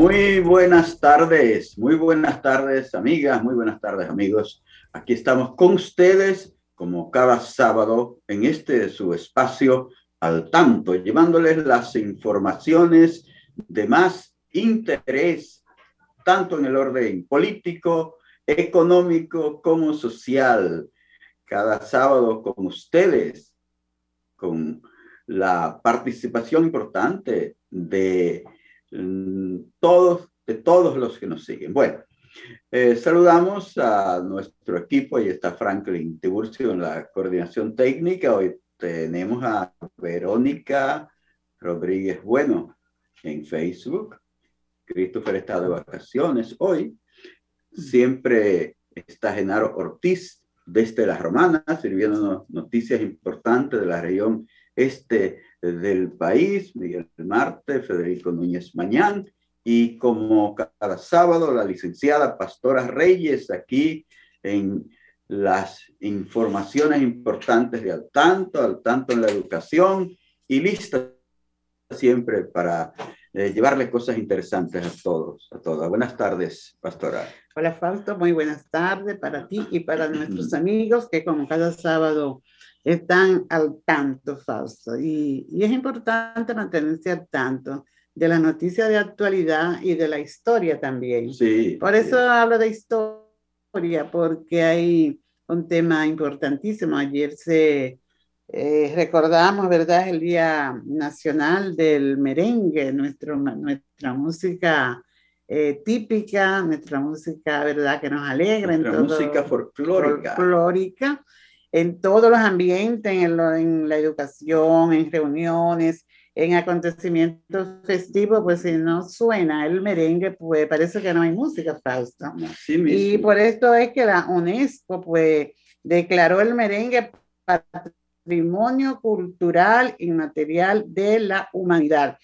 Muy buenas tardes, muy buenas tardes amigas, muy buenas tardes amigos. Aquí estamos con ustedes como cada sábado en este su espacio al tanto, llevándoles las informaciones de más interés, tanto en el orden político, económico como social. Cada sábado con ustedes, con la participación importante de de todos los que nos siguen. Bueno, eh, saludamos a nuestro equipo, y está Franklin Tiburcio en la coordinación técnica. Hoy tenemos a Verónica Rodríguez Bueno en Facebook. Christopher está de vacaciones hoy. Siempre está Genaro Ortiz desde La Romana, sirviendo noticias importantes de la región este del país, Miguel Marte, Federico Núñez Mañán, y como cada sábado, la licenciada Pastora Reyes aquí en las informaciones importantes de al tanto, al tanto en la educación y lista siempre para eh, llevarle cosas interesantes a todos, a todas. Buenas tardes, Pastora. Hola, Fausto, muy buenas tardes para ti y para nuestros amigos que como cada sábado están al tanto, Fausto. Y, y es importante mantenerse al tanto de la noticia de actualidad y de la historia también. Sí. Por eso hablo de historia, porque hay un tema importantísimo. Ayer se eh, recordamos, ¿verdad?, el Día Nacional del Merengue, nuestro, nuestra música eh, típica, nuestra música, ¿verdad?, que nos alegra. Nuestra música folclórica. folclórica en todos los ambientes, en, en, la educación, en reuniones, en acontecimientos festivos, pues si no suena el merengue, pues parece que no hay música, Fausto. y por esto es que la UNESCO, pues, declaró el merengue patrimonio cultural inmaterial de la humanidad.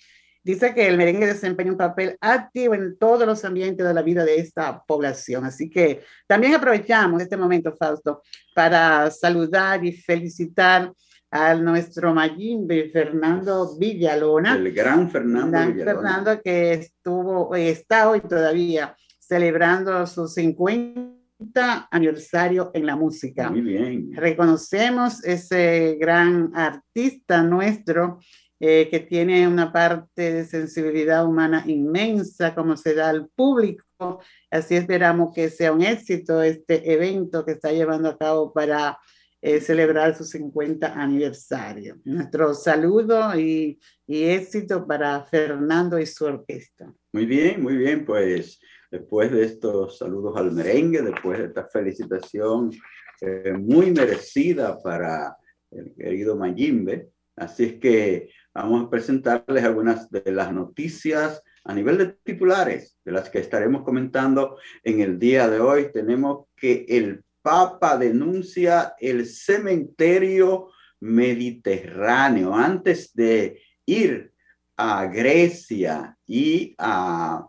Dice que el merengue desempeña un papel activo en todos los ambientes de la vida de esta población. Así que también aprovechamos este momento, Fausto, para saludar y felicitar a nuestro Mayimbe, Fernando Villalona. El gran Fernando Villalona. Fernando que estuvo, está hoy todavía celebrando su 50 aniversario en la música. Muy bien. Reconocemos ese gran artista nuestro eh, que tiene una parte de sensibilidad humana inmensa, como se da al público. Así esperamos que sea un éxito este evento que está llevando a cabo para eh, celebrar su 50 aniversario. Nuestro saludo y, éxito para Fernando y su orquesta. Muy bien, muy bien, pues después de estos saludos al merengue, después de esta felicitación eh, muy merecida para el querido Mayimbe, así es que vamos a presentarles algunas de las noticias a nivel de titulares, de las que estaremos comentando en el día de hoy. Tenemos que el Papa denuncia el cementerio mediterráneo. Antes de ir a Grecia y a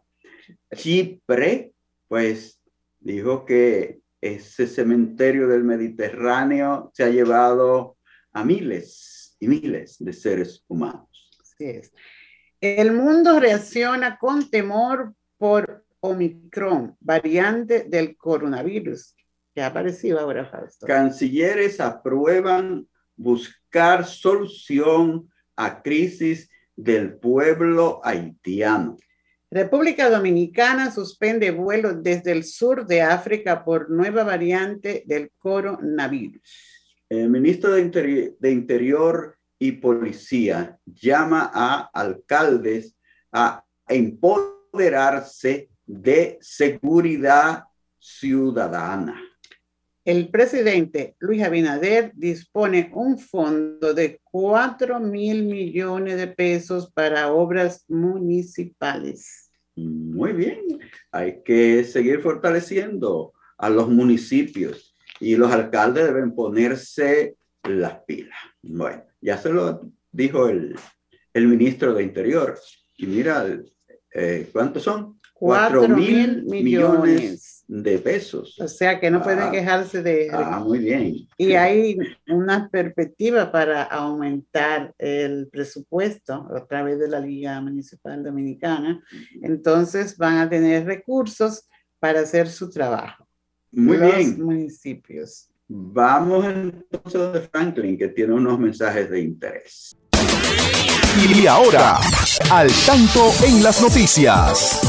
Chipre, pues dijo que ese cementerio del Mediterráneo se ha llevado a miles y miles de seres humanos. Es. El mundo reacciona con temor por Omicron, variante del coronavirus, que ha aparecido ahora, Fausto. Cancilleres aprueban buscar solución a crisis del pueblo haitiano. República Dominicana suspende vuelos desde el sur de África por nueva variante del coronavirus. El ministro de, de Interior y Policía llama a alcaldes a empoderarse de seguridad ciudadana. El presidente Luis Abinader dispone un fondo de 4 mil millones de pesos para obras municipales. Muy bien, hay que seguir fortaleciendo a los municipios y los alcaldes deben ponerse las pilas. Bueno, ya se lo dijo el, el ministro de Interior. Y mira, eh, ¿cuántos son? Cuatro mil millones, de pesos. O sea que no pueden ah, quejarse de... Ah, muy bien. Y hay una perspectiva para aumentar el presupuesto a través de la Liga Municipal Dominicana. Entonces van a tener recursos para hacer su trabajo. Muy los bien. municipios. Vamos entonces de Franklin, que tiene unos mensajes de interés. Y ahora, al tanto en las noticias.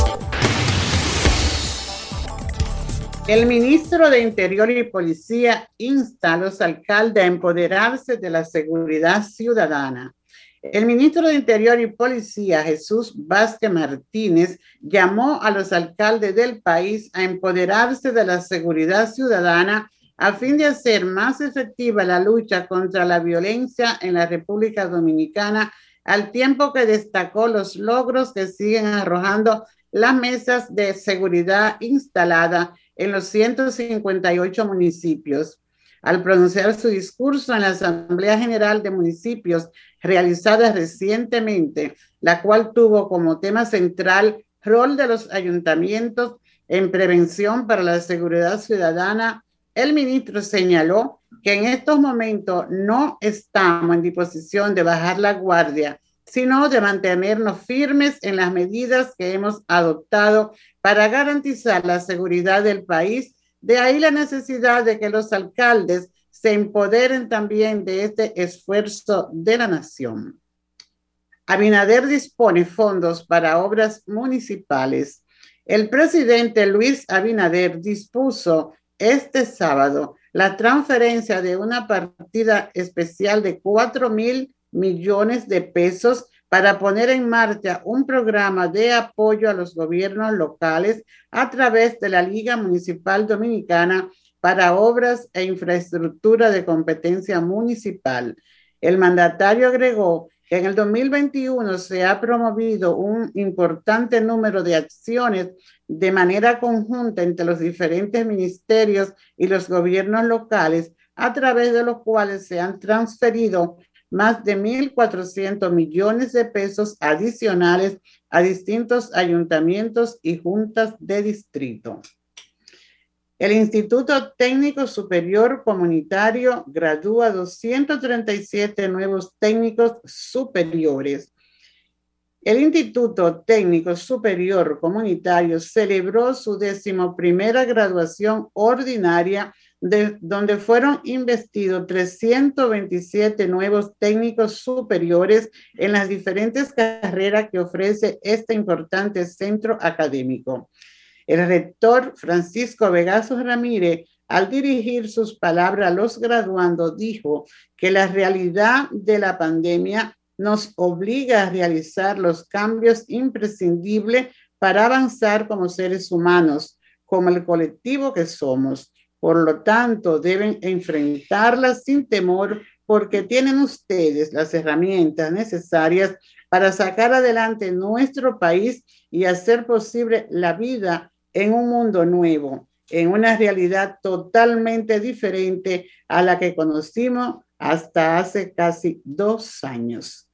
El ministro de Interior y Policía insta a los alcaldes a empoderarse de la seguridad ciudadana. El ministro de Interior y Policía, Jesús Vázquez Martínez, llamó a los alcaldes del país a empoderarse de la seguridad ciudadana a fin de hacer más efectiva la lucha contra la violencia en la República Dominicana, al tiempo que destacó los logros que siguen arrojando las mesas de seguridad instaladas en los 158 municipios. Al pronunciar su discurso en la Asamblea General de Municipios realizada recientemente, la cual tuvo como tema central rol de los ayuntamientos en prevención para la seguridad ciudadana, el ministro señaló que en estos momentos no estamos en disposición de bajar la guardia, sino de mantenernos firmes en las medidas que hemos adoptado para garantizar la seguridad del país. De ahí la necesidad de que los alcaldes se empoderen también de este esfuerzo de la nación. Abinader dispone fondos para obras municipales. El presidente Luis Abinader dispuso este sábado la transferencia de una partida especial de 4 mil millones de pesos para poner en marcha un programa de apoyo a los gobiernos locales a través de la Liga Municipal Dominicana para obras e infraestructura de competencia municipal. El mandatario agregó que en el 2021 se ha promovido un importante número de acciones de manera conjunta entre los diferentes ministerios y los gobiernos locales, a través de los cuales se han transferido más de 1.400 millones de pesos adicionales a distintos ayuntamientos y juntas de distrito. El Instituto Técnico Superior Comunitario gradúa 237 nuevos técnicos superiores. El Instituto Técnico Superior Comunitario celebró su decimoprimera graduación ordinaria de, donde fueron investidos 327 nuevos técnicos superiores en las diferentes carreras que ofrece este importante centro académico. El rector Francisco Vegaso Ramírez, al dirigir sus palabras a los graduandos, dijo que la realidad de la pandemia nos obliga a realizar los cambios imprescindibles para avanzar como seres humanos, como el colectivo que somos. Por lo tanto, deben enfrentarlas sin temor porque tienen ustedes las herramientas necesarias para sacar adelante nuestro país y hacer posible la vida en un mundo nuevo, en una realidad totalmente diferente a la que conocimos hasta hace casi dos años.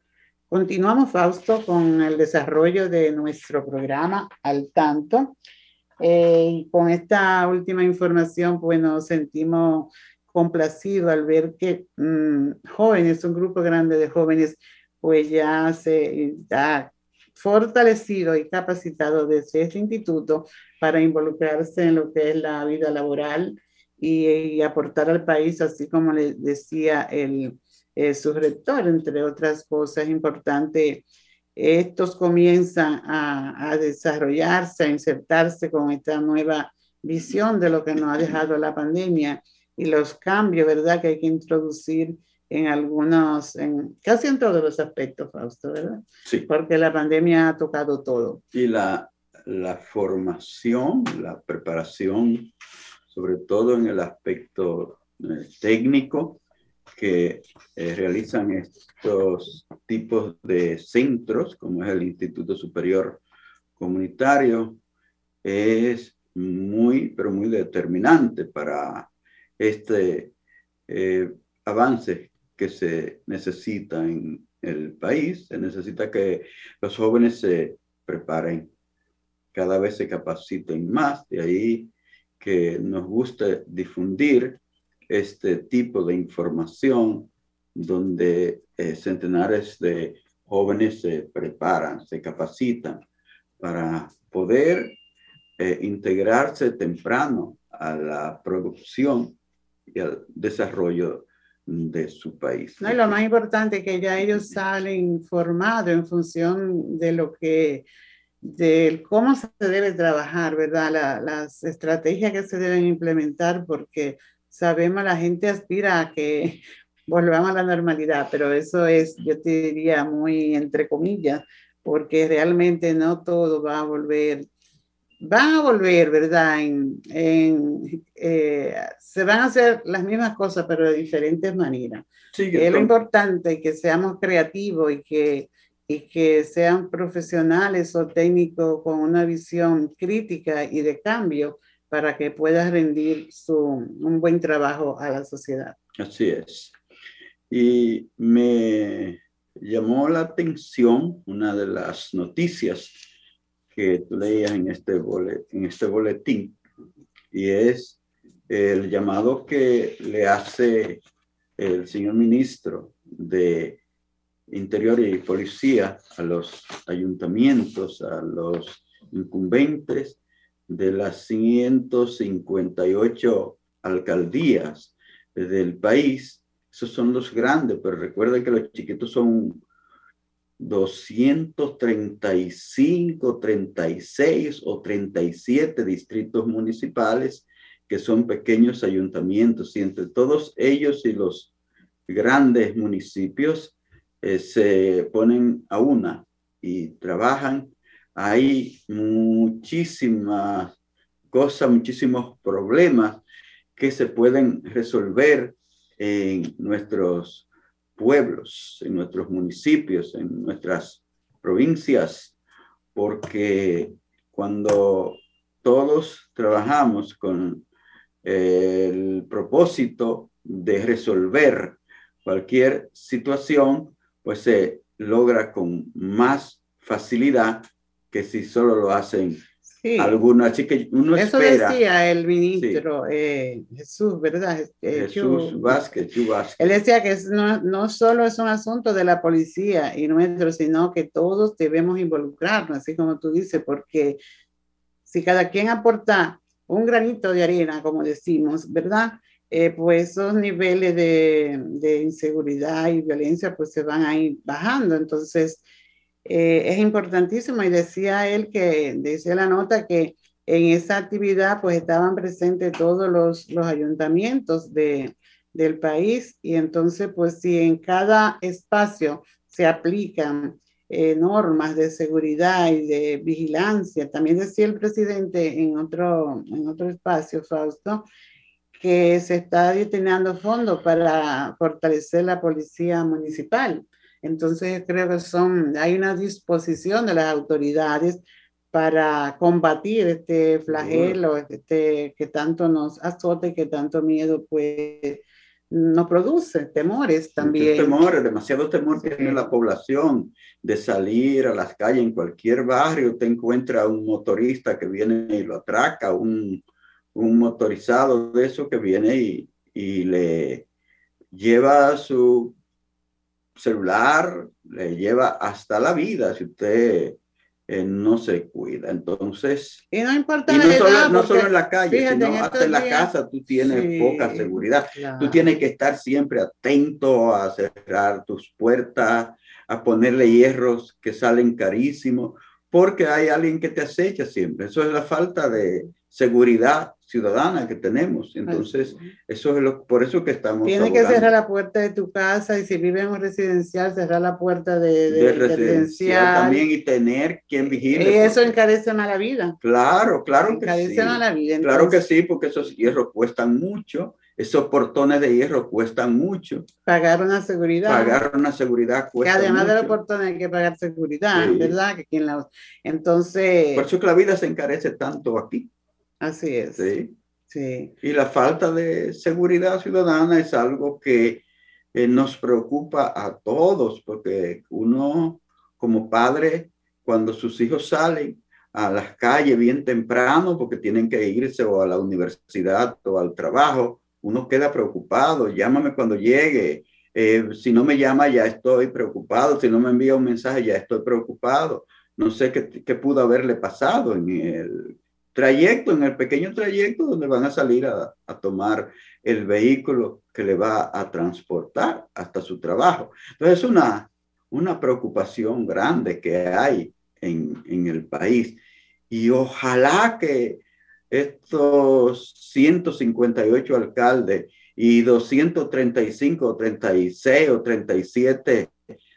Continuamos, Fausto, con el desarrollo de nuestro programa al tanto. Eh, y con esta última información, pues nos sentimos complacidos al ver que mm, jóvenes, un grupo grande de jóvenes, pues ya se ha fortalecido y capacitado desde este instituto para involucrarse en lo que es la vida laboral y, aportar al país, así como le decía el, eh, su rector, entre otras cosas importantes estos comienzan a, a desarrollarse, a insertarse con esta nueva visión de lo que nos ha dejado la pandemia y los cambios, ¿verdad?, que hay que introducir en algunos, en casi en todos los aspectos, Fausto, ¿verdad? Sí. Porque la pandemia ha tocado todo. Y la, la formación, la preparación, sobre todo en el aspecto eh, técnico, que eh, realizan estos tipos de centros, como es el Instituto Superior Comunitario, es muy, pero muy determinante para este eh, avance que se necesita en el país. Se necesita que los jóvenes se preparen, cada vez se capaciten más, de ahí que nos gusta difundir este tipo de información donde eh, centenares de jóvenes se preparan, se capacitan para poder eh, integrarse temprano a la producción y al desarrollo de su país. No, y lo más importante es que ya ellos salen informados en función de lo que, de cómo se debe trabajar, ¿verdad? La, las estrategias que se deben implementar, porque sabemos la gente aspira a que volvamos a la normalidad, pero eso es, yo te diría, muy entre comillas, porque realmente no todo va a volver van a volver, ¿verdad? En, eh, se van a hacer las mismas cosas, pero de diferentes maneras. Sí, es lo importante que seamos creativos y que, y que sean profesionales o técnicos con una visión crítica y de cambio para que puedan rendir su, un buen trabajo a la sociedad. Así es. Y me llamó la atención una de las noticias que tú leías en este, boletín, en este boletín y es el llamado que le hace el señor ministro de Interior y Policía a los ayuntamientos, a los incumbentes de las 158 alcaldías del país. Esos son los grandes, pero recuerden que los chiquitos son 235, 36 o 37 distritos municipales que son pequeños ayuntamientos y entre todos ellos y los grandes municipios eh, se ponen a una y trabajan. Hay muchísimas cosas, muchísimos problemas que se pueden resolver en nuestros pueblos, en nuestros municipios, en nuestras provincias, porque cuando todos trabajamos con el propósito de resolver cualquier situación, pues se logra con más facilidad que si solo lo hacen Sí. así que uno Eso decía el ministro eh, Jesús, ¿verdad? Eh, Jesús Vázquez, Él decía que no, no solo es un asunto de la policía y nuestro, sino que todos debemos involucrarnos, así como tú dices, porque si cada quien aporta un granito de arena, como decimos, ¿verdad? Eh, pues esos niveles de, de inseguridad y violencia pues se van a ir bajando. Entonces, eh, es importantísimo y decía él que, decía la nota que en esa actividad pues estaban presentes todos los, los ayuntamientos de, del país y entonces pues si en cada espacio se aplican eh, normas de seguridad y de vigilancia, también decía el presidente en otro, en otro espacio, Fausto, que se está destinando fondos para fortalecer la policía municipal entonces creo que son, hay una disposición de las autoridades para combatir este flagelo, este que tanto nos azota y que tanto miedo pues nos produce, temores también. Temores, demasiado temor tiene la población de salir a las calles en cualquier barrio, te encuentra un motorista que viene y lo atraca, un, un motorizado de eso que viene y, y le lleva su celular le lleva hasta la vida si usted eh, no se cuida. Entonces, y no importa no, solo, no solo en la calle, sino hasta en la casa tú tienes poca seguridad. Tú tienes que estar siempre atento a cerrar tus puertas, a ponerle hierros que salen carísimos, porque hay alguien que te acecha siempre. Eso es la falta de seguridad ciudadana que tenemos. Entonces, eso es lo, por eso que estamos. Tiene que cerrar la puerta de tu casa y si vive en un residencial, cerrar la puerta de, de, residencial, también y tener quien vigile. Y eso encarece más la vida. Claro, claro que sí. Más la vida. Claro que sí, porque esos hierros cuestan mucho. Esos portones de hierro cuestan mucho. Pagar una seguridad. Pagar una seguridad cuesta que además de los portones hay que pagar seguridad, ¿verdad? Que quien la... Entonces... Por eso que la vida se encarece tanto aquí. Así es. Sí. sí. Y la falta de seguridad ciudadana es algo que eh, nos preocupa a todos, porque uno como padre, cuando sus hijos salen a las calles bien temprano porque tienen que irse o a la universidad o al trabajo, uno queda preocupado, llámame cuando llegue, eh, si no me llama ya estoy preocupado, si no me envía un mensaje ya estoy preocupado, no sé qué, qué pudo haberle pasado en el trayecto, en el pequeño trayecto donde van a salir a, tomar el vehículo que le va a transportar hasta su trabajo. Entonces es una, una preocupación grande que hay en, en el país y ojalá que estos 158 alcaldes y 235 36 o 37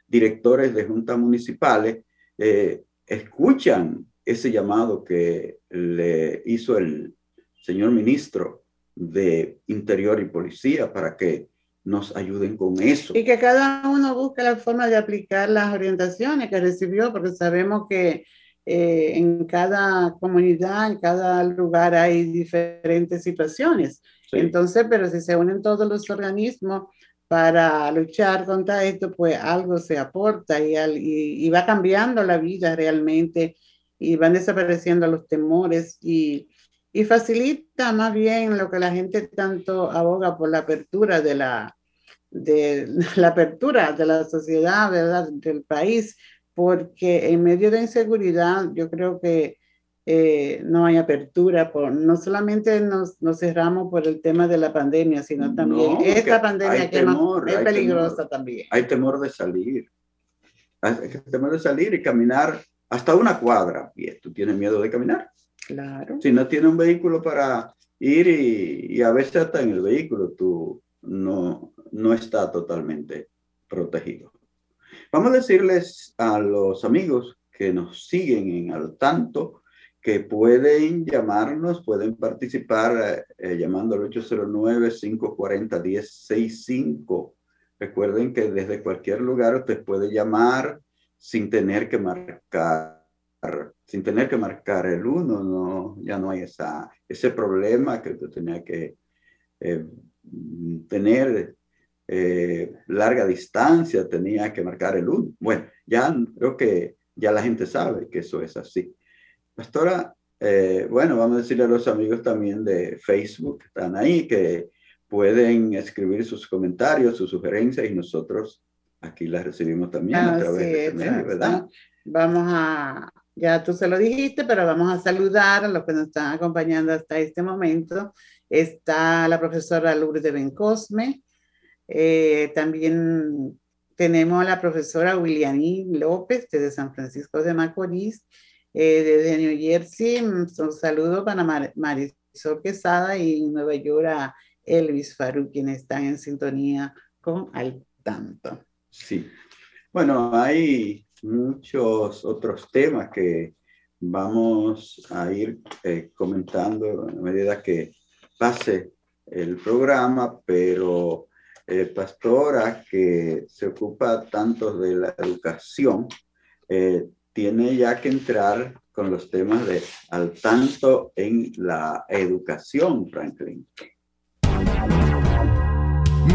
directores de juntas municipales eh, escuchan ese llamado que le hizo el señor ministro de Interior y Policía para que nos ayuden con eso. Y que cada uno busque la forma de aplicar las orientaciones que recibió, porque sabemos que eh, en cada comunidad, en cada lugar hay diferentes situaciones. Entonces, pero si se unen todos los organismos para luchar contra esto, pues algo se aporta y, y, va cambiando la vida realmente y van desapareciendo los temores y, y facilita más bien lo que la gente tanto aboga por la apertura de la, de la apertura de la sociedad, ¿verdad? del país, porque en medio de inseguridad yo creo que eh, no hay apertura, por, no solamente nos, nos, cerramos por el tema de la pandemia, sino también esta pandemia que es peligrosa también. Hay temor de salir, hay temor de salir y caminar hasta una cuadra. Y tú tienes miedo de caminar. Claro. Si no tienes un vehículo para ir y, y a veces hasta en el vehículo tú no, no está totalmente protegido. Vamos a decirles a los amigos que nos siguen en al tanto que pueden llamarnos, pueden participar eh, llamando al 809-540-1065. Recuerden que desde cualquier lugar usted puede llamar sin tener que marcar, sin tener que marcar el uno, no, ya no hay esa, ese problema que usted tenía que eh, tener eh, larga distancia, tenía que marcar el 1. Bueno, ya creo que ya la gente sabe que eso es así. Pastora, eh, bueno, vamos a decirle a los amigos también de Facebook que están ahí que pueden escribir sus comentarios, sus sugerencias y nosotros aquí las recibimos también a través de este ¿verdad? Vamos a, ya tú se lo dijiste, pero vamos a saludar a los que nos están acompañando hasta este momento. Está la profesora Lourdes Bencosme, eh, también tenemos a la profesora Williamí López desde San Francisco de Macorís, eh, desde New Jersey. Un saludo para Marisol Quesada y Nueva York a Elvis Faru, quienes están en sintonía con Al Tanto. Sí. Bueno, hay muchos otros temas que vamos a ir eh, comentando a medida que pase el programa, pero eh, pastora que se ocupa tanto de la educación, eh, tiene ya que entrar con los temas de al tanto en la educación, Franklin.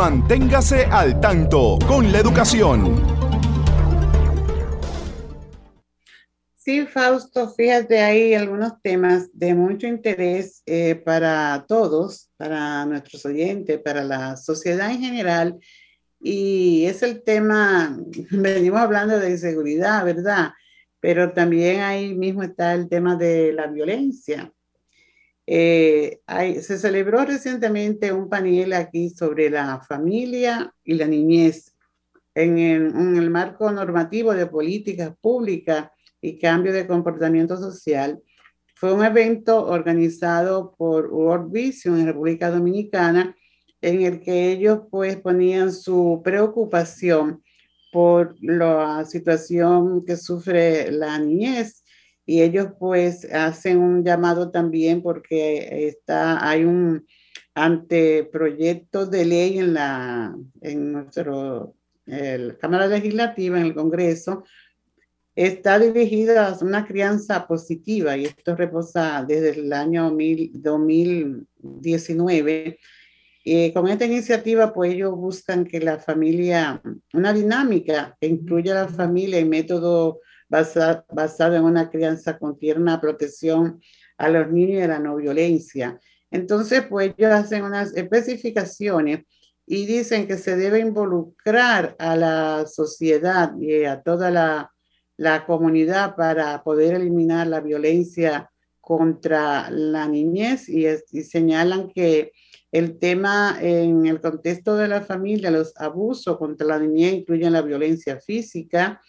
Manténgase al tanto con la educación. Sí, Fausto, fíjate ahí algunos temas de mucho interés eh, para todos, para nuestros oyentes, para la sociedad en general. Y es el tema, venimos hablando de inseguridad, ¿verdad? Pero también ahí mismo está el tema de la violencia. Eh, se celebró recientemente un panel aquí sobre la familia y la niñez en el, marco normativo de políticas públicas y cambio de comportamiento social. Fue un evento organizado por World Vision en República Dominicana en el que ellos pues ponían su preocupación por la situación que sufre la niñez y ellos pues hacen un llamado también porque está, hay un anteproyecto de ley en la en nuestro Cámara Legislativa, en el Congreso, está dirigida a una crianza positiva y esto reposa desde el año 2019 y con esta iniciativa, pues ellos buscan que la familia, una dinámica que incluya a la familia y método basado, basado en una crianza con tierna protección a los niños y a la no violencia. Entonces, pues ellos hacen unas especificaciones y dicen que se debe involucrar a la sociedad y a toda la, la comunidad para poder eliminar la violencia contra la niñez y, y señalan que el tema en el contexto de la familia, los abusos contra la niñez incluyen la violencia física,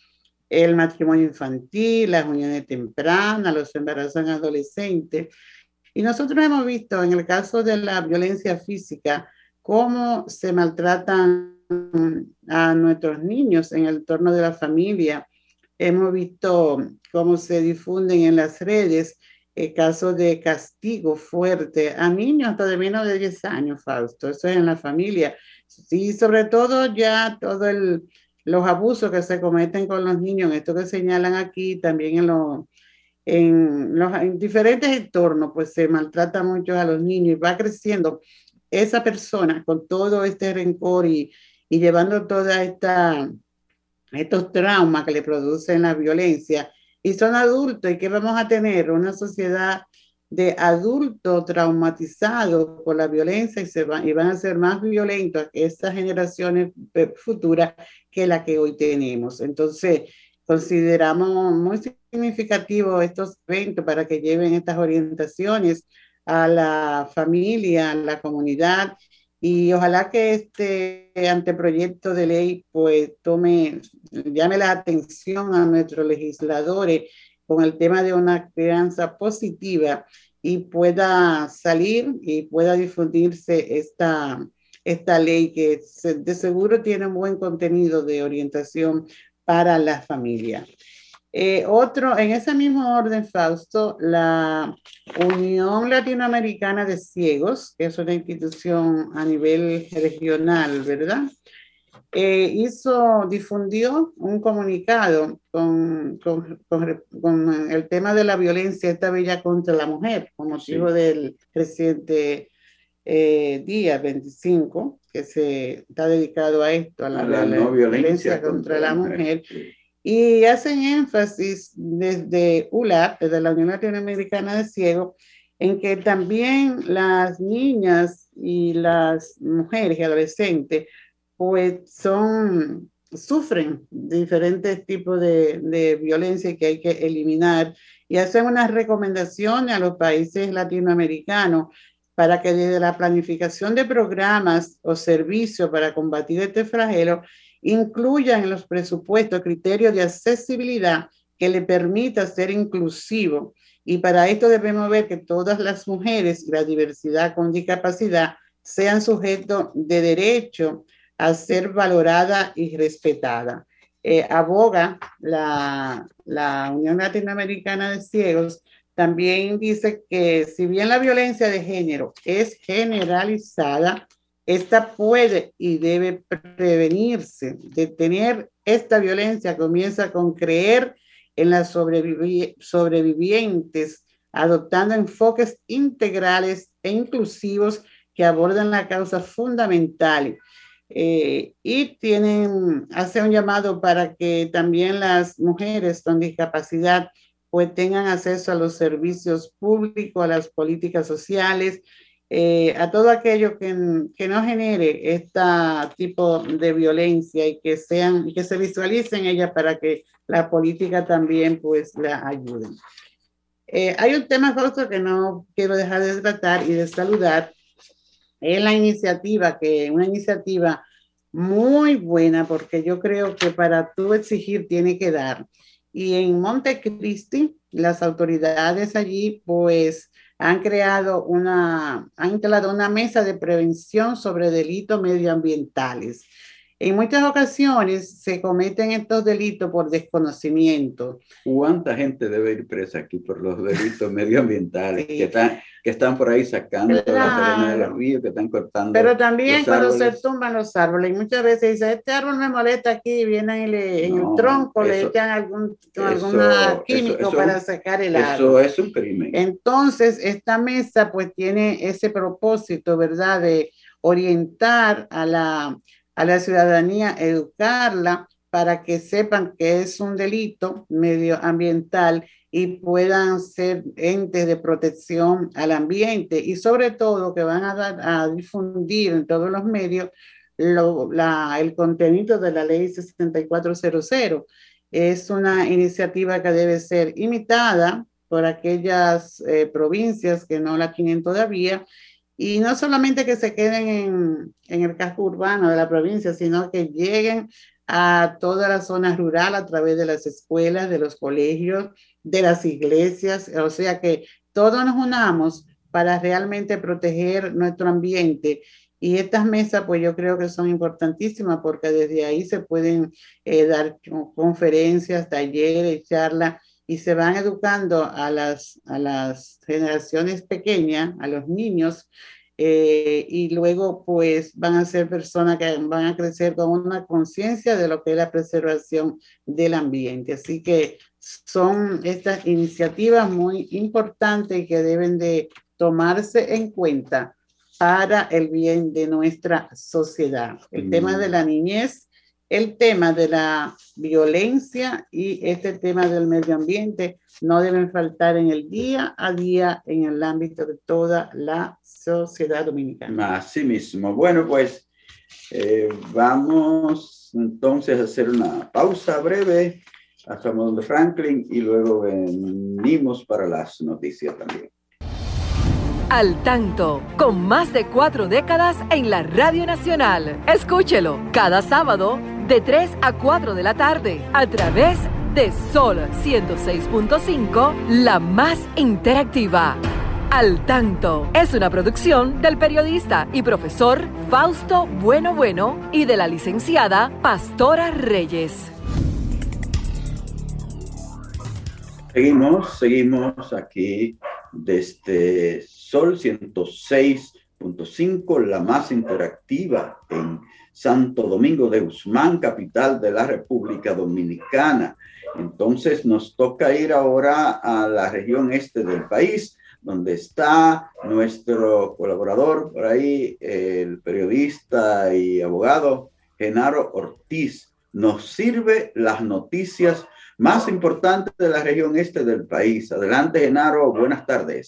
el matrimonio infantil, las uniones tempranas, los embarazos en adolescentes. Y nosotros hemos visto en el caso de la violencia física cómo se maltratan a nuestros niños en el entorno de la familia. Hemos visto cómo se difunden en las redes el caso de castigo fuerte a niños hasta de menos de 10 años, Fausto. Eso es en la familia. Y sobre todo ya todos los abusos que se cometen con los niños, esto que señalan aquí, también en, los en los diferentes entornos, pues se maltrata mucho a los niños y va creciendo esa persona con todo este rencor y, y llevando toda esta estos traumas que le producen la violencia. Y son adultos y que vamos a tener una sociedad de adultos traumatizados por la violencia y, se van, y van a ser más violentos estas generaciones futuras que la que hoy tenemos. Entonces, consideramos muy significativo estos eventos para que lleven estas orientaciones a la familia, a la comunidad y ojalá que este anteproyecto de ley pues tome, llame la atención a nuestros legisladores con el tema de una crianza positiva y pueda salir y pueda difundirse esta, esta ley que de seguro tiene un buen contenido de orientación para la familia. Eh, otro, en ese mismo orden, Fausto, la Unión Latinoamericana de Ciegos, que es una institución a nivel regional, ¿verdad? Eh, hizo, difundió un comunicado con, con, con, el tema de la violencia, esta bella contra la mujer, con motivo del reciente eh, día 25, que se está dedicado a esto, a la, no violencia, contra, la mujer. Y hacen énfasis desde ULAP, desde la Unión Latinoamericana de Ciegos, en que también las niñas y las mujeres y adolescentes pues son, sufren diferentes tipos de, de violencia que hay que eliminar y hacen unas recomendaciones a los países latinoamericanos para que desde la planificación de programas o servicios para combatir este flagelo incluyan en los presupuestos criterios de accesibilidad que le permita ser inclusivo. Y para esto debemos ver que todas las mujeres y la diversidad con discapacidad sean sujetos de derecho a ser valorada y respetada. Eh, aboga la, la Unión Latinoamericana de Ciegos, también dice que si bien la violencia de género es generalizada, esta puede y debe prevenirse. Detener esta violencia comienza con creer en las sobrevivientes, adoptando enfoques integrales e inclusivos que abordan la causa fundamental. Eh, y tienen, hace un llamado para que también las mujeres con discapacidad pues tengan acceso a los servicios públicos, a las políticas sociales, eh, a todo aquello que, que, no genere este tipo de violencia y que sean y que se visualicen ella para que la política también pues la ayude. Eh, hay un tema, Fausto, que no quiero dejar de tratar y de saludar. Es la iniciativa, que una iniciativa muy buena porque yo creo que para tú exigir tiene que dar. Y en Montecristi, las autoridades allí pues han creado una, han creado una mesa de prevención sobre delitos medioambientales. En muchas ocasiones se cometen estos delitos por desconocimiento. ¿Cuánta gente debe ir presa aquí por los delitos medioambientales que, están, que están por ahí sacando las arenas de los ríos, que están cortando? Pero también cuando se tumban los árboles, y muchas veces dice, este árbol me molesta aquí, vienen y le, en el tronco le echan algún químico para sacar el árbol. Eso es un crimen. Entonces, esta mesa pues tiene ese propósito, ¿verdad? De orientar a la a la ciudadanía, educarla para que sepan que es un delito medioambiental y puedan ser entes de protección al ambiente y sobre todo que van a, dar, a difundir en todos los medios la, el contenido de la ley 6400. Es una iniciativa que debe ser imitada por aquellas eh, provincias que no la tienen todavía y no solamente que se queden en, en, el casco urbano de la provincia, sino que lleguen a toda la zona rural a través de las escuelas, de los colegios, de las iglesias, o sea que todos nos unamos para realmente proteger nuestro ambiente. Y estas mesas, pues yo creo que son importantísimas porque desde ahí se pueden eh, dar conferencias, talleres, charlas y se van educando a las, a las generaciones pequeñas, a los niños, eh, y luego pues van a ser personas que van a crecer con una conciencia de lo que es la preservación del ambiente. Así que son estas iniciativas muy importantes que deben de tomarse en cuenta para el bien de nuestra sociedad. El tema de la niñez el tema de la violencia y este tema del medio ambiente no deben faltar en el día a día en el ámbito de toda la sociedad dominicana. Así mismo. Bueno, pues eh, vamos entonces a hacer una pausa breve a Samuel de Franklin y luego venimos para las noticias también. Al tanto, con más de cuatro décadas en la Radio Nacional. Escúchelo cada sábado de 3 a 4 de la tarde a través de Sol 106.5, la más interactiva. Al tanto es una producción del periodista y profesor Fausto Bueno Bueno y de la licenciada Pastora Reyes. Seguimos, seguimos aquí desde Sol 106.5, la más interactiva en Santo Domingo de Guzmán, capital de la República Dominicana. Entonces nos toca ir ahora a la región este del país, donde está nuestro colaborador por ahí, el periodista y abogado Genaro Ortiz. Nos sirve las noticias más importantes de la región este del país. Adelante, Genaro, buenas tardes.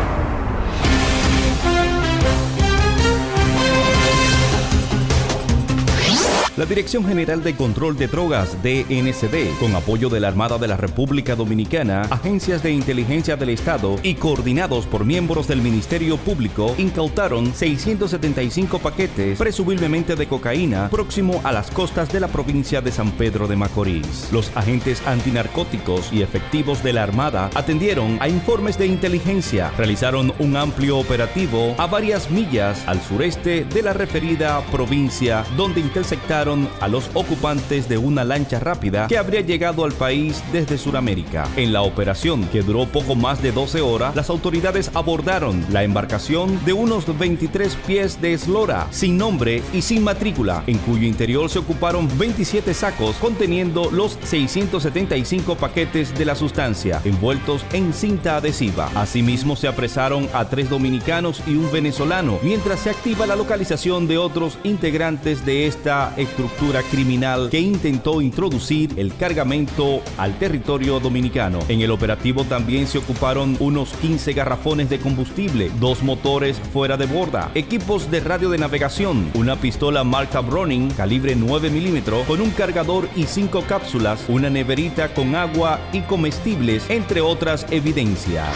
La Dirección General de Control de Drogas, DNCD, con apoyo de la Armada de la República Dominicana, agencias de inteligencia del Estado y coordinados por miembros del Ministerio Público, incautaron 675 paquetes, presumiblemente de cocaína, próximo a las costas de la provincia de San Pedro de Macorís. Los agentes antinarcóticos y efectivos de la Armada atendieron a informes de inteligencia, realizaron un amplio operativo a varias millas al sureste de la referida provincia, donde interceptaron a los ocupantes de una lancha rápida que habría llegado al país desde Sudamérica. En la operación, que duró poco más de 12 horas, las autoridades abordaron la embarcación de unos 23 pies de eslora, sin nombre y sin matrícula, en cuyo interior se ocuparon 27 sacos conteniendo los 675 paquetes de la sustancia, envueltos en cinta adhesiva. Asimismo, se apresaron a tres dominicanos y un venezolano, mientras se activa la localización de otros integrantes de esta equipación estructura criminal que intentó introducir el cargamento al territorio dominicano. En el operativo también se ocuparon unos 15 garrafones de combustible, dos motores fuera de borda, equipos de radio de navegación, una pistola marca Browning calibre 9 milímetros con un cargador y cinco cápsulas, una neverita con agua y comestibles, entre otras evidencias.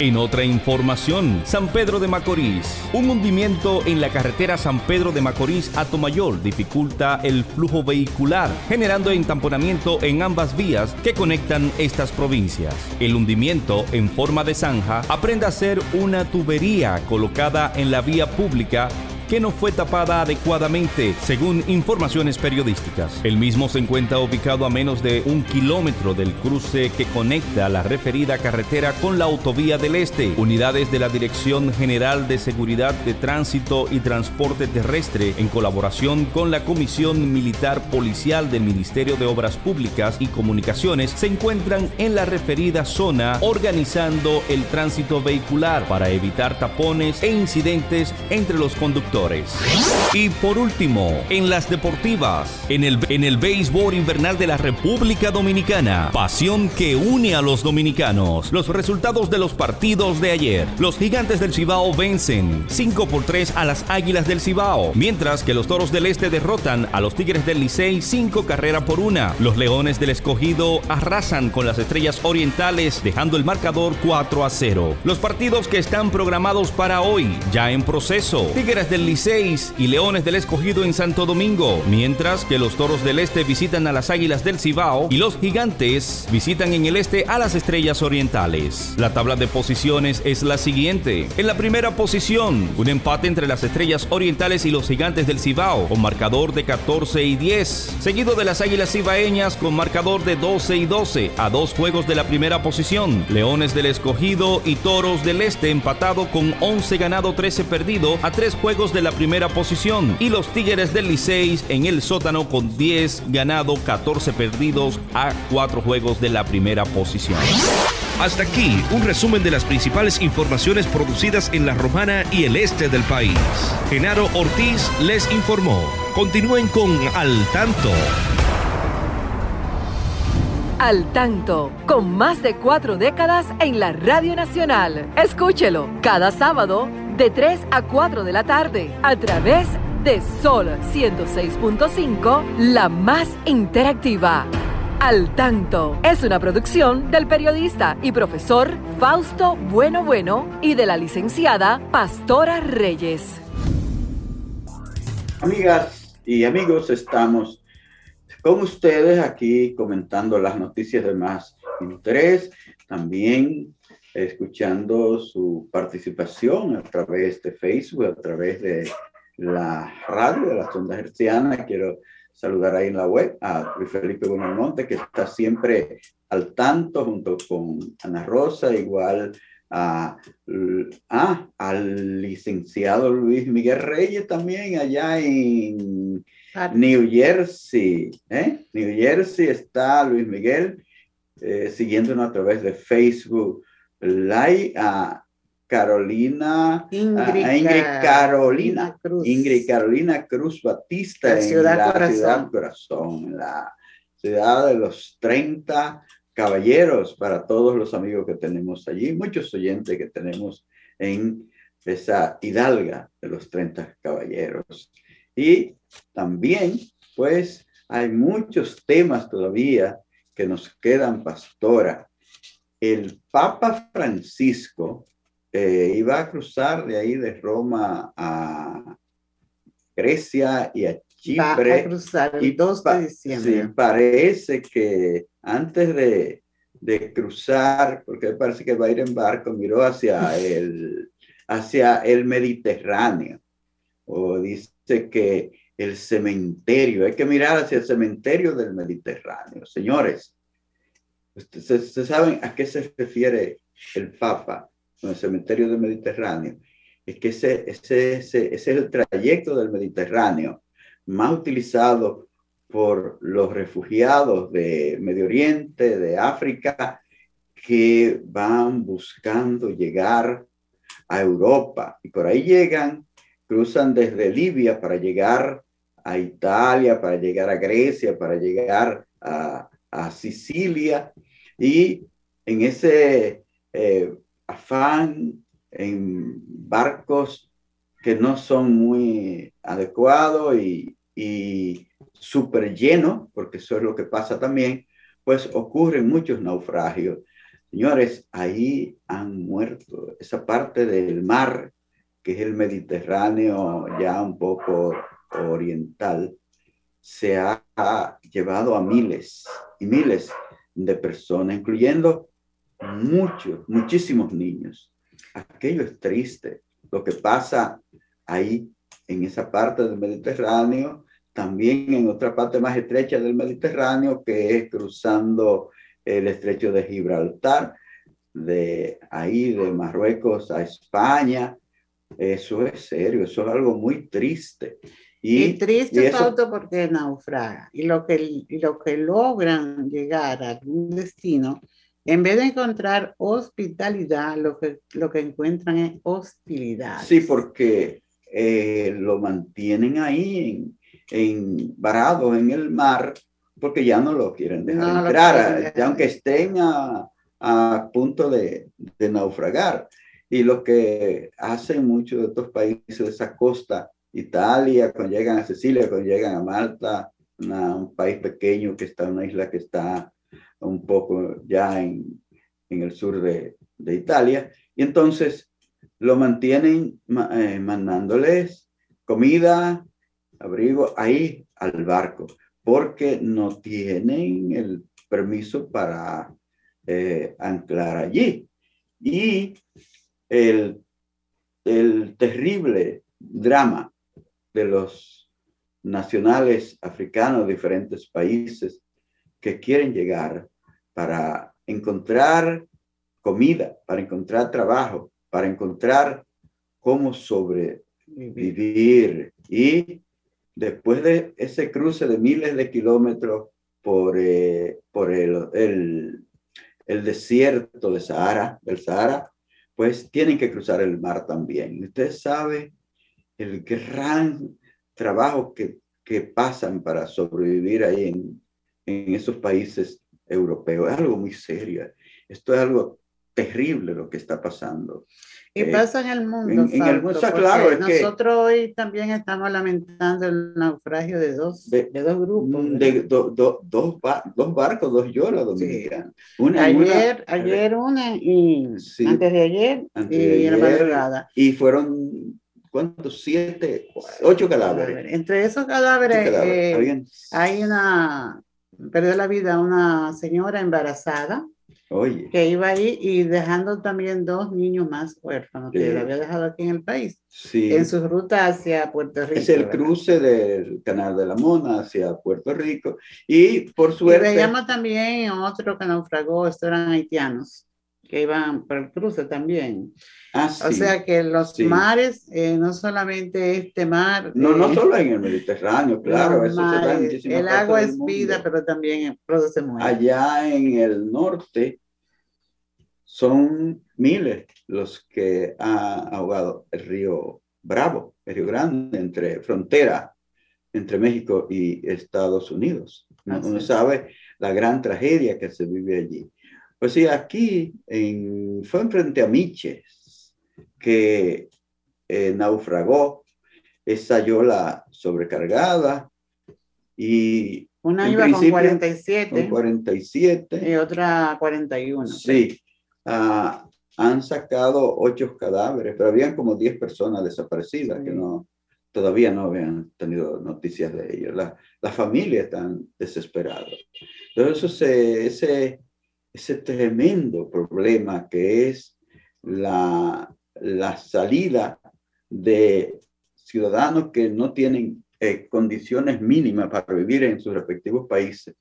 En otra información, San Pedro de Macorís. Un hundimiento en la carretera San Pedro de Macorís a Tomayor dificulta el flujo vehicular, generando entamponamiento en ambas vías que conectan estas provincias. El hundimiento en forma de zanja aprende a ser una tubería colocada en la vía pública que no fue tapada adecuadamente, según informaciones periodísticas. El mismo se encuentra ubicado a menos de un kilómetro del cruce que conecta la referida carretera con la autovía del Este. Unidades de la Dirección General de Seguridad de Tránsito y Transporte Terrestre, en colaboración con la Comisión Militar Policial del Ministerio de Obras Públicas y Comunicaciones, se encuentran en la referida zona organizando el tránsito vehicular para evitar tapones e incidentes entre los conductores. Y por último, en las deportivas, en el, en el béisbol invernal de la República Dominicana, pasión que une a los dominicanos. Los resultados de los partidos de ayer. Los gigantes del Cibao vencen 5 por 3 a las Águilas del Cibao, mientras que los Toros del Este derrotan a los Tigres del Licey 5 carreras por una. Los Leones del Escogido arrasan con las Estrellas Orientales, dejando el marcador 4 a 0. Los partidos que están programados para hoy, ya en proceso. Tigres del y Leones del Escogido en Santo Domingo, mientras que los Toros del Este visitan a las Águilas del Cibao y los Gigantes visitan en el Este a las Estrellas Orientales. La tabla de posiciones es la siguiente. En la primera posición, un empate entre las Estrellas Orientales y los Gigantes del Cibao, con marcador de 14 y 10, seguido de las Águilas Cibaeñas con marcador de 12 y 12, a dos juegos de la primera posición. Leones del Escogido y Toros del Este empatado con 11 ganado, 13 perdido, a tres juegos de la primera posición y los Tigres del Liceis en el sótano con 10 ganado, 14 perdidos a 4 juegos de la primera posición. Hasta aquí un resumen de las principales informaciones producidas en la Romana y el este del país. Genaro Ortiz les informó. Continúen con Al Tanto. Al Tanto, con más de cuatro décadas en la Radio Nacional. Escúchelo cada sábado de 3 a 4 de la tarde a través de Sol 106.5, la más interactiva. Al tanto es una producción del periodista y profesor Fausto Bueno Bueno y de la licenciada Pastora Reyes. Amigas y amigos, estamos con ustedes aquí comentando las noticias de más interés, también escuchando su participación a través de Facebook, a través de la radio, de la sonda herciana. Quiero saludar ahí en la web a Luis Felipe Monte, que está siempre al tanto junto con Ana Rosa, igual a, a, al licenciado Luis Miguel Reyes también allá en New Jersey. ¿eh? New Jersey está Luis Miguel eh, siguiéndonos a través de Facebook Lai a Carolina, Ingrid, Carolina, Cruz. Ingrid Carolina Cruz Batista en ciudad la Corazón. ciudad Corazón, la ciudad de los 30 caballeros para todos los amigos que tenemos allí, muchos oyentes que tenemos en esa hidalga de los 30 caballeros. Y también, pues, hay muchos temas todavía que nos quedan, pastora, el Papa Francisco eh, iba a cruzar de ahí de Roma a Grecia y a Chipre. Va a cruzar el 2 de diciembre. Sí, parece que antes de, de, cruzar, porque parece que va a ir en barco, miró hacia el, hacia el Mediterráneo. O dice que el cementerio, hay que mirar hacia el cementerio del Mediterráneo. Señores, Ustedes saben a qué se refiere el Papa con el cementerio del Mediterráneo. Es que ese, ese, ese, es el trayecto del Mediterráneo más utilizado por los refugiados de Medio Oriente, de África, que van buscando llegar a Europa. Y por ahí llegan, cruzan desde Libia para llegar a Italia, para llegar a Grecia, para llegar a, a Sicilia. Y en ese eh, afán, en barcos que no son muy adecuados y, y súper llenos, porque eso es lo que pasa también, pues ocurren muchos naufragios. Señores, ahí han muerto esa parte del mar, que es el Mediterráneo ya un poco oriental, se ha llevado a miles y miles de personas, incluyendo muchos, muchísimos niños. Aquello es triste. Lo que pasa ahí en esa parte del Mediterráneo, también en otra parte más estrecha del Mediterráneo, que es cruzando el estrecho de Gibraltar, de ahí de Marruecos a España. Eso es serio, eso es algo muy triste. Y, triste y porque naufraga. Y lo que, lo que logran llegar a algún destino, en vez de encontrar hospitalidad, lo que, lo que encuentran es hostilidad. Sí, porque eh, lo mantienen ahí en, en, varado en el mar porque ya no lo quieren dejar entrar, aunque estén a, a punto de, de, naufragar. Y lo que hacen muchos de estos países de esa costa Italia, cuando llegan a Sicilia, cuando llegan a Malta, un país pequeño que está, una isla que está un poco ya en, en el sur de, de, Italia, y entonces lo mantienen eh, mandándoles comida, abrigo ahí al barco, porque no tienen el permiso para eh, anclar allí. Y el, el terrible drama de los nacionales africanos de diferentes países que quieren llegar para encontrar comida, para encontrar trabajo, para encontrar cómo sobrevivir. Y después de ese cruce de miles de kilómetros por, eh, por el, el, desierto de Sahara, del Sahara, pues tienen que cruzar el mar también. Usted sabe el gran trabajo que, que pasan para sobrevivir ahí en, en esos países europeos. Es algo muy serio. Esto es algo terrible lo que está pasando. Y eh, pasa en el mundo. En, el mundo, claro. Es nosotros hoy también estamos lamentando el naufragio de dos, de, dos grupos. De dos, dos barcos, dos yolas dominicanos. ayer, ayer una y antes de ayer y en la madrugada. Y fueron ¿cuántos? Siete, ocho cadáveres. Entre esos cadáveres, eh, hay una, perdió la vida una señora embarazada. Oye. Que iba ahí y dejando también dos niños más huérfanos que había dejado aquí en el país. Sí. En su ruta hacia Puerto Rico. Es el cruce del Canal de la Mona hacia Puerto Rico. Y por suerte. Y veíamos también otro que naufragó, estos eran haitianos que iban por el cruce también. Ah, o sea que los mares, eh, no solamente este mar. No, no eh, solo en el Mediterráneo, claro. Eso el agua es vida, pero también produce muerte. Allá en el norte son miles los que ha ahogado el río Bravo, el río Grande, entre frontera entre México y Estados Unidos. Uno sabe la gran tragedia que se vive allí. Pues sí, aquí en, fue frente a Miches que eh, naufragó esa yola sobrecargada y una iba con 47, con 47 y otra 41. Sí, ah, han sacado ocho cadáveres, pero habían como 10 personas desaparecidas que no, todavía no habían tenido noticias de ellos. La, la familia están desesperados. Entonces, ese, ese ese tremendo problema que es la, la salida de ciudadanos que no tienen eh, condiciones mínimas para vivir en sus respectivos países,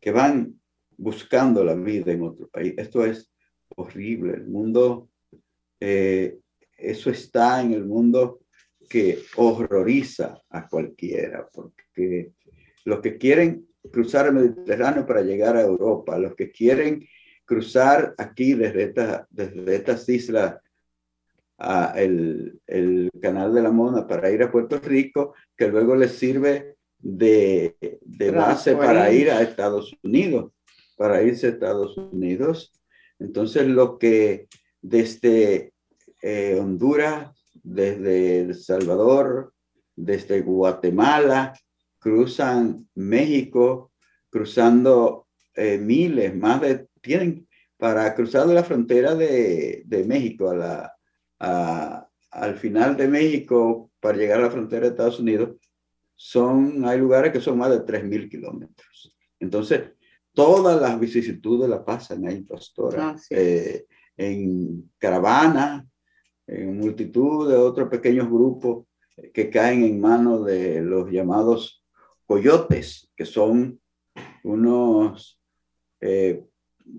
que van buscando la vida en otro país. Esto es horrible. El mundo, eh, eso está en el mundo que horroriza a cualquiera, porque los que quieren cruzar el Mediterráneo para llegar a Europa, los que quieren cruzar aquí desde, esta, desde estas islas a el, el, canal de la Mona para ir a Puerto Rico, que luego les sirve de, de base para ir a Estados Unidos, para irse a Estados Unidos. Entonces, lo que desde eh, Honduras, desde El Salvador, desde Guatemala, cruzan México, cruzando eh, miles, más de, tienen para cruzar la frontera de, de México a la, a, al final de México para llegar a la frontera de Estados Unidos, son, hay lugares que son más de 3.000 kilómetros. Entonces, todas las vicisitudes las pasan ahí, pastora, eh, en caravana, en multitud de otros pequeños grupos que caen en manos de los llamados coyotes, que son unos eh,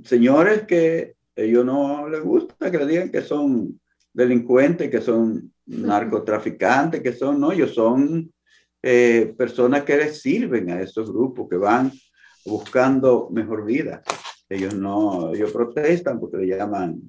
señores que ellos no les gusta que le digan que son delincuentes, que son narcotraficantes, que son, no, ellos son eh, personas que les sirven a esos grupos, que van buscando mejor vida. Ellos no, ellos protestan porque le llaman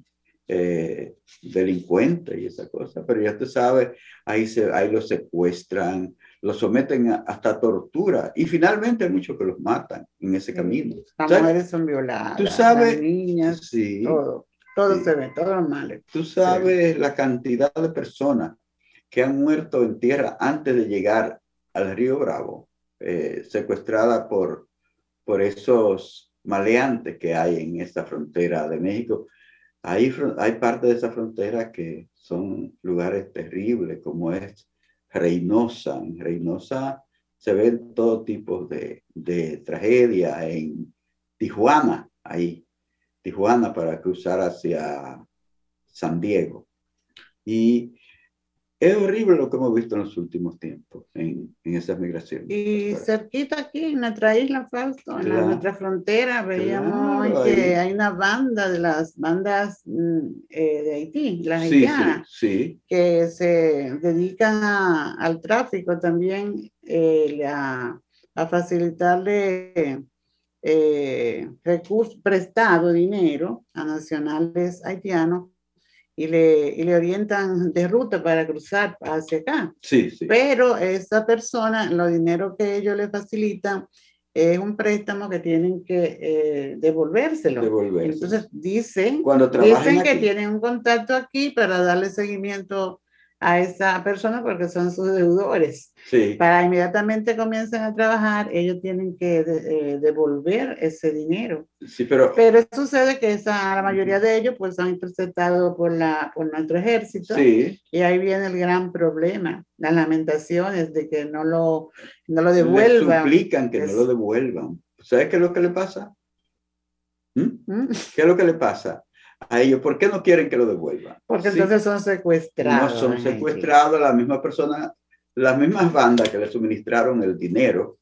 eh, delincuentes y esa cosa, pero ya te sabes, ahí, se, ahí los secuestran, los someten hasta tortura y finalmente hay muchos que los matan en ese camino. Las mujeres son violadas, tú sabes, las niñas, sí, todo. Todo se ve, todo mal. Tú sabes la cantidad de personas que han muerto en tierra antes de llegar al río Bravo, eh, secuestradas por, por esos maleantes que hay en esta frontera de México. Hay, hay parte de esa frontera que son lugares terribles, como es Reynosa. En Reynosa se ven todo tipo de, de tragedia. En Tijuana, ahí Tijuana para cruzar hacia San Diego. Y es horrible lo que hemos visto en los últimos tiempos en, en esas migraciones. Y cerquita aquí, en nuestra isla, Fausto, en nuestra frontera, veíamos que hay una banda de las bandas mm, eh, de Haití, las haitianas, sí, que se dedican al tráfico también, eh, a, a facilitarle eh, recursos prestado dinero a nacionales haitianos y le, y le, orientan de ruta para cruzar hacia acá. Sí, sí. Pero esa persona, los dinero que ellos le facilitan, es un préstamo que tienen que eh, devolvérselo. Entonces dicen, Cuando dicen que tienen un contacto aquí para darle seguimiento a esa persona porque son sus deudores. Sí. Para inmediatamente comiencen a trabajar, ellos tienen que eh, devolver ese dinero. Sí, pero... pero sucede que esa, la mayoría de ellos pues son interceptados por, la, por nuestro ejército. Sí. Y ahí viene el gran problema, las lamentaciones de que no lo, no lo devuelvan. suplican que no lo devuelvan. ¿Sabes qué es lo que le pasa? ¿Mm? ¿Mm? ¿Qué es lo que le pasa? A ellos, ¿por qué no quieren que lo devuelvan? Porque entonces son secuestrados. No son secuestrados, la misma persona, las mismas bandas que le suministraron el dinero,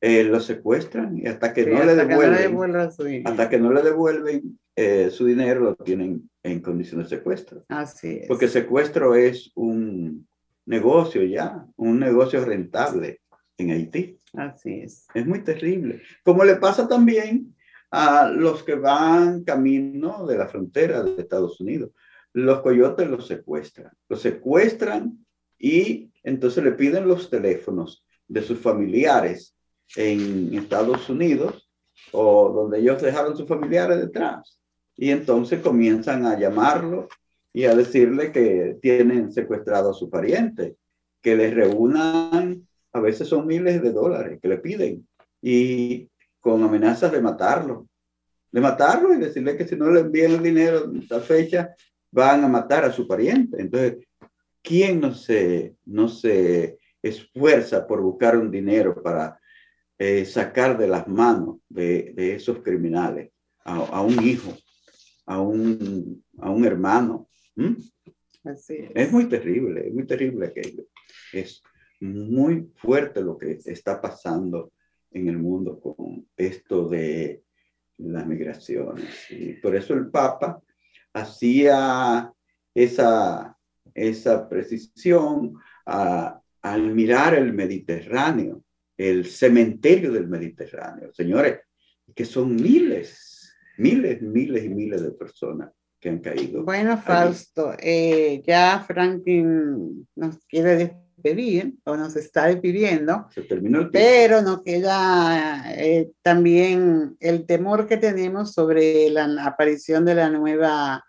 eh, lo secuestran y hasta que, no, le devuelven, hasta que no le devuelven eh, su dinero, lo tienen en condiciones de secuestro. Así es. Porque secuestro es un negocio ya, un negocio rentable en Haití. Así es. Es muy terrible. Como le pasa también a los que van camino de la frontera de Estados Unidos. Los coyotes los secuestran, los secuestran y entonces le piden los teléfonos de sus familiares en Estados Unidos o donde ellos dejaron sus familiares detrás. Y entonces comienzan a llamarlo y a decirle que tienen secuestrado a su pariente, que les reúnan, a veces son miles de dólares que le piden. Y con amenazas de matarlo, de matarlo y decirle que si no le envían el dinero en esta fecha, van a matar a su pariente. Entonces, ¿quién no se, no se esfuerza por buscar un dinero para eh, sacar de las manos de, de esos criminales a, a, un hijo, a un, a un hermano? Así es. es muy terrible, es muy terrible aquello. Es muy fuerte lo que está pasando en el mundo con esto de las migraciones. Y por eso el Papa hacía esa, esa precisión al mirar el Mediterráneo, el cementerio del Mediterráneo. Señores, que son miles, miles, miles y miles de personas que han caído. Bueno, Fausto, eh, ya Franklin nos quiere despedir o nos está despidiendo. Se terminó el. Pero nos queda eh, también el temor que tenemos sobre la aparición de la nueva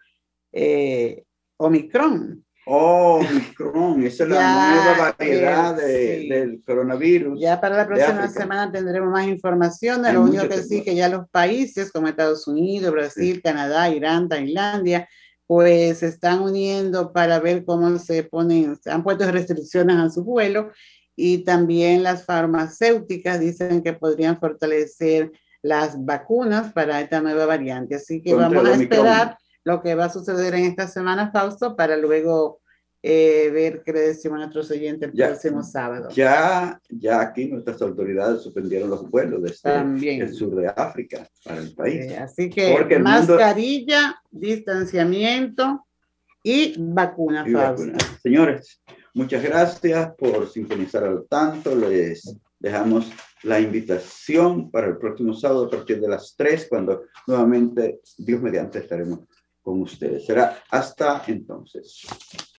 eh, Omicron. Oh, Omicron, esa es la nueva variedad de- sí. del coronavirus. Ya para la próxima semana tendremos más información. De Hay lo único que sí, que ya los países como Estados Unidos, Brasil, Canadá, Irán, Tailandia, pues se están uniendo para ver cómo se ponen, se han puesto restricciones a su vuelo y también las farmacéuticas dicen que podrían fortalecer las vacunas para esta nueva variante. Así que Contra vamos a esperar lo que va a suceder en esta semana, Fausto, para luego eh, ver qué le decimos a nuestros oyentes el Ya. próximo sábado. Ya, ya aquí nuestras autoridades suspendieron los vuelos desde el sur de África para el país. Eh, así que Porque el mundo- mascarilla, distanciamiento y vacuna, vacunas. Señores, muchas gracias por sintonizar al tanto. Les dejamos la invitación para el próximo sábado a partir de las 3, cuando nuevamente, Dios mediante, estaremos con ustedes. Será hasta entonces.